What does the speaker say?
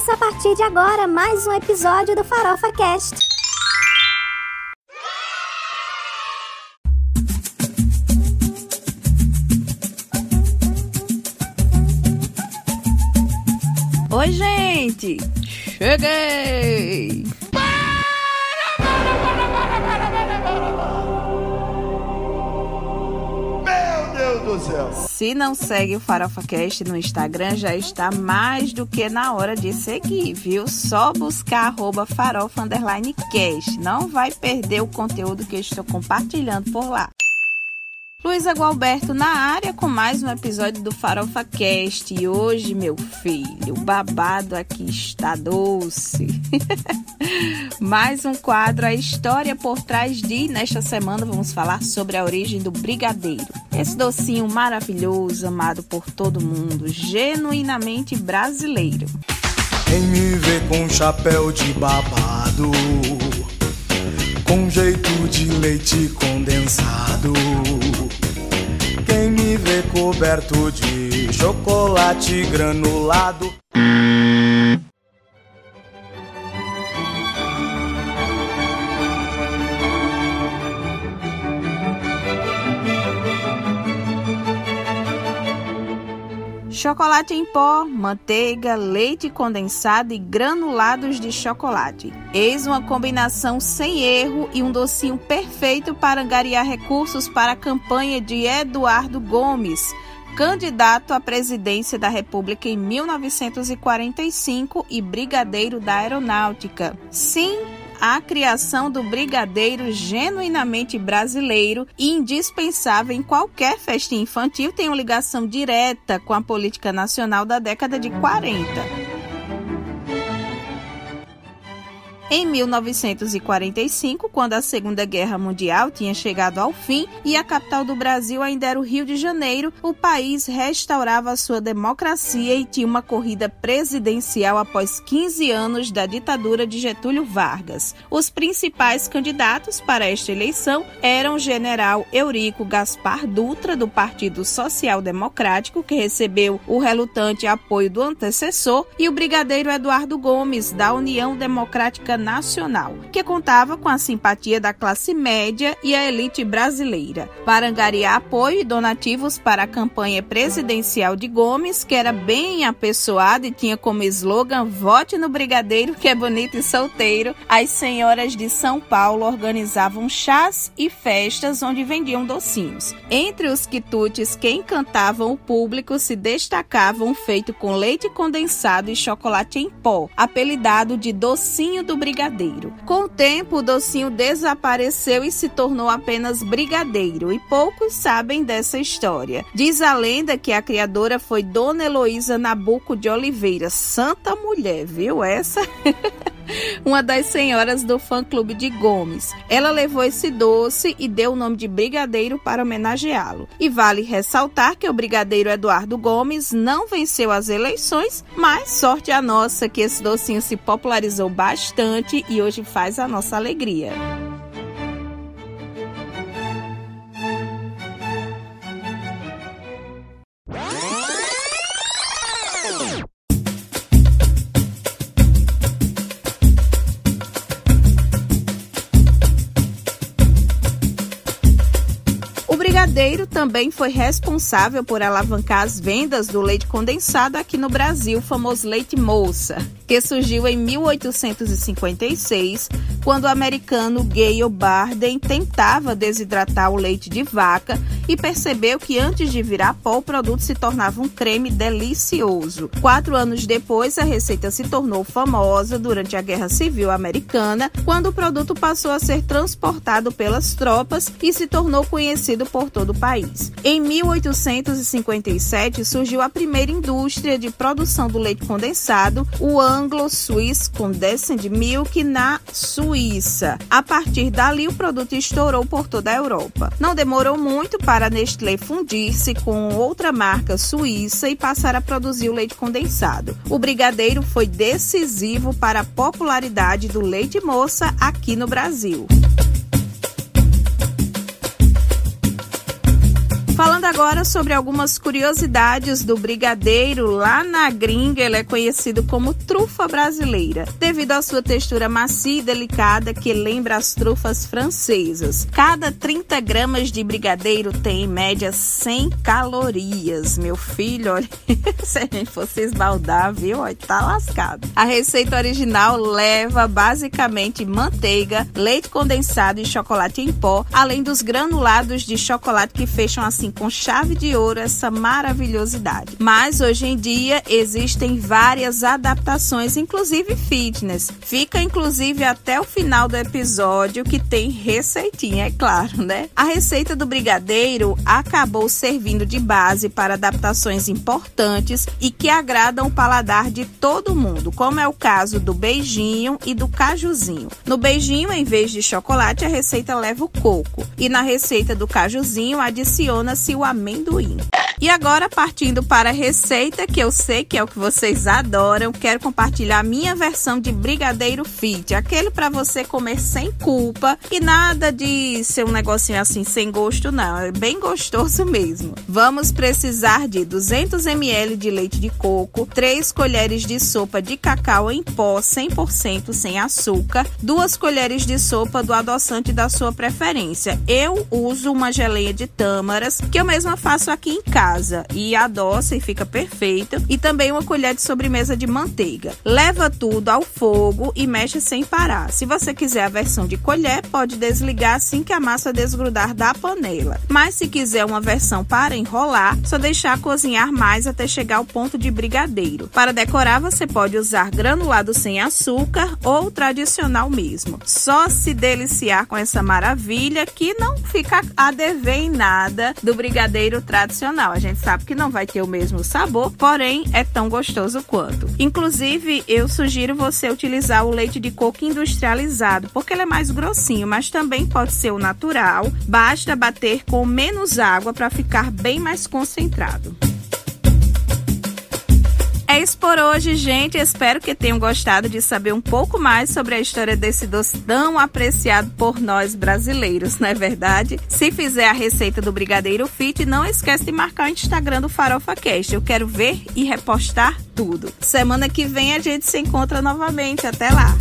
Começa a partir de agora mais um episódio do Farofa Cast. Oi, gente! Cheguei! Meu Deus do céu! Se não segue o Farofa Cast no Instagram, já está mais do que na hora de seguir, viu? Só buscar arroba farofa underline cast. Não vai perder o conteúdo que eu estou compartilhando por lá. Luísa Gualberto na área com mais um episódio do Farofa Cast. E hoje, meu filho, o babado aqui está doce. mais um quadro, a história por trás de. Nesta semana vamos falar sobre a origem do brigadeiro. Esse docinho maravilhoso, amado por todo mundo, genuinamente brasileiro. Quem me vê com chapéu de babado, com jeito de leite condensado. Coberto de chocolate granulado. Chocolate em pó, manteiga, leite condensado e granulados de chocolate. Eis uma combinação sem erro e um docinho perfeito para angariar recursos para a campanha de Eduardo Gomes, candidato à presidência da República em 1945 e brigadeiro da Aeronáutica. Sim, a criação do brigadeiro genuinamente brasileiro e indispensável em qualquer festinha infantil tem uma ligação direta com a política nacional da década de 40. Em 1945, quando a Segunda Guerra Mundial tinha chegado ao fim e a capital do Brasil ainda era o Rio de Janeiro, o país restaurava sua democracia e tinha uma corrida presidencial após 15 anos da ditadura de Getúlio Vargas. Os principais candidatos para esta eleição eram o general Eurico Gaspar Dutra, do Partido Social Democrático, que recebeu o relutante apoio do antecessor, e o brigadeiro Eduardo Gomes, da União Democrática Nacional, que contava com a simpatia da classe média e a elite brasileira, para angariar apoio e donativos para a campanha presidencial de Gomes, que era bem apessoada e tinha como slogan Vote no Brigadeiro, que é bonito e solteiro. As senhoras de São Paulo organizavam chás e festas onde vendiam docinhos. Entre os quitutes que encantavam o público se destacavam feito com leite condensado e chocolate em pó, apelidado de docinho do brigadeiro brigadeiro. Com o tempo, o docinho desapareceu e se tornou apenas brigadeiro, e poucos sabem dessa história. Diz a lenda que a criadora foi Dona Heloísa Nabuco de Oliveira, santa mulher, viu essa? uma das senhoras do fã-clube de Gomes. Ela levou esse doce e deu o nome de Brigadeiro para homenageá-lo. E vale ressaltar que o Brigadeiro Eduardo Gomes não venceu as eleições, mas sorte a nossa que esse docinho se popularizou bastante e hoje faz a nossa alegria. Brigadeiro também foi responsável por alavancar as vendas do leite condensado aqui no Brasil, famoso leite moça, que surgiu em 1856, quando o americano Gale Barden tentava desidratar o leite de vaca e percebeu que antes de virar pó, o produto se tornava um creme delicioso. Quatro anos depois, a receita se tornou famosa durante a Guerra Civil Americana, quando o produto passou a ser transportado pelas tropas e se tornou conhecido por todo o país. Em 1857 surgiu a primeira indústria de produção do leite condensado, o Anglo-Swiss Condensed Milk na Suíça. A partir dali, o produto estourou por toda a Europa. Não demorou muito para Nestlé fundir-se com outra marca suíça e passar a produzir o leite condensado. O brigadeiro foi decisivo para a popularidade do leite moça aqui no Brasil. Agora sobre algumas curiosidades do brigadeiro. Lá na gringa, ele é conhecido como trufa brasileira, devido à sua textura macia e delicada que lembra as trufas francesas. Cada 30 gramas de brigadeiro tem, em média, 100 calorias. Meu filho, olha, se a gente fosse esbaldar, viu? Olha, tá lascado. A receita original leva basicamente manteiga, leite condensado e chocolate em pó, além dos granulados de chocolate que fecham assim com chave de ouro essa maravilhosidade. Mas hoje em dia existem várias adaptações, inclusive fitness. Fica inclusive até o final do episódio que tem receitinha, é claro, né? A receita do brigadeiro acabou servindo de base para adaptações importantes e que agradam o paladar de todo mundo, como é o caso do beijinho e do cajuzinho. No beijinho, em vez de chocolate, a receita leva o coco e na receita do cajuzinho adiciona-se o amendoim. E agora, partindo para a receita, que eu sei que é o que vocês adoram, quero compartilhar a minha versão de brigadeiro fit, aquele para você comer sem culpa e nada de ser um negocinho assim sem gosto, não. É bem gostoso mesmo. Vamos precisar de 200 ml de leite de coco, 3 colheres de sopa de cacau em pó 100% sem açúcar, 2 colheres de sopa do adoçante da sua preferência. Eu uso uma geleia de tâmaras que eu mesma faço aqui em casa casa e adoça e fica perfeito. E também uma colher de sobremesa de manteiga. Leva tudo ao fogo e mexe sem parar. Se você quiser a versão de colher, pode desligar assim que a massa desgrudar da panela. Mas se quiser uma versão para enrolar, só deixar cozinhar mais até chegar ao ponto de brigadeiro. Para decorar, você pode usar granulado sem açúcar ou tradicional mesmo. Só se deliciar com essa maravilha que não fica a dever em nada do brigadeiro tradicional gente sabe que não vai ter o mesmo sabor, porém é tão gostoso quanto. Inclusive, eu sugiro você utilizar o leite de coco industrializado, porque ele é mais grossinho, mas também pode ser o natural. Basta bater com menos água para ficar bem mais concentrado. É isso por hoje, gente. Espero que tenham gostado de saber um pouco mais sobre a história desse doce tão apreciado por nós brasileiros, não é verdade? Se fizer a receita do Brigadeiro Fit, não esquece de marcar o Instagram do Farofa Cast. Eu quero ver e repostar tudo. Semana que vem a gente se encontra novamente. Até lá!